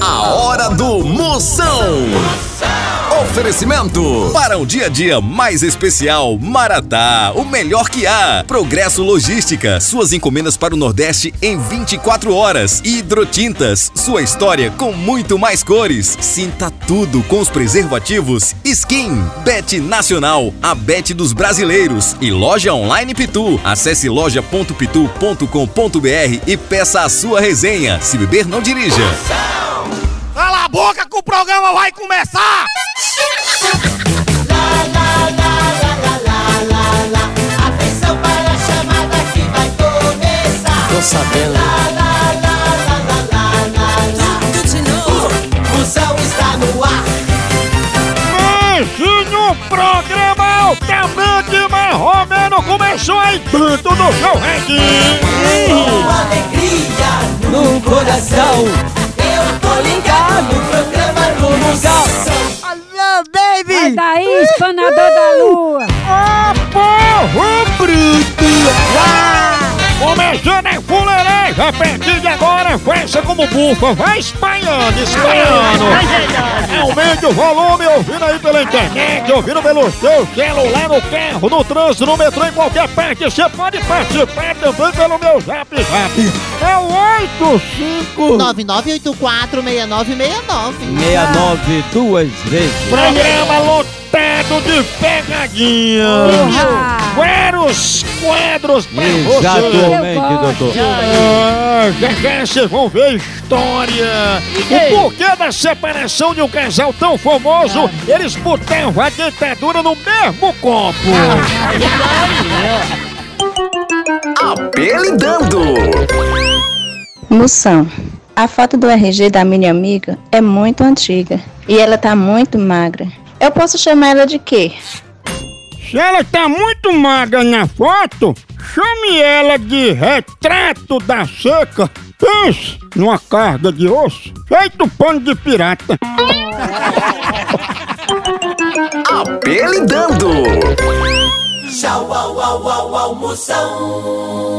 A hora do Moção. Oferecimento para um dia a dia mais especial, Maratá, o melhor que há. Progresso Logística, suas encomendas para o Nordeste em 24 horas. Hidrotintas, sua história com muito mais cores. Sinta tudo com os preservativos Skin, Bet Nacional, a Bet dos brasileiros e loja online Pitu. Acesse loja.pitu.com.br e peça a sua resenha. Se beber, não dirija. Cala a boca que o programa vai começar! Atenção para a chamada que vai começar. Tô sabendo. O Moção está no ar. Beijinho, programa altamente marromeno começou aí dentro do seu! Com alegria no coração. Eu tô ligado Baby! Sai daí, espanador da lua! A partir de agora, faça como bufa, vai espalhando, espalhando! Aumente o volume, ouvindo aí pela internet, ouvindo pelo seu celular, no carro, no trânsito, no metrô, em qualquer parte, você pode participar também pelo meu zap zap. É o 85 99846969. 69 duas vezes. Programa lotado de pegadinha. Uhá. Vários quadros você. Exatamente, doutor. Ah, já já vocês vão ver a história. O porquê da separação de um casal tão famoso, eles botavam a ditadura no mesmo copo. Apelidando. Moção, a foto do RG da minha amiga é muito antiga e ela tá muito magra. Eu posso chamar ela de quê? Se ela tá muito magra na foto, chame ela de retrato da seca. Pense numa carga de osso feito pano de pirata. Apelidando. Tchau, au, au, au, au, Moção.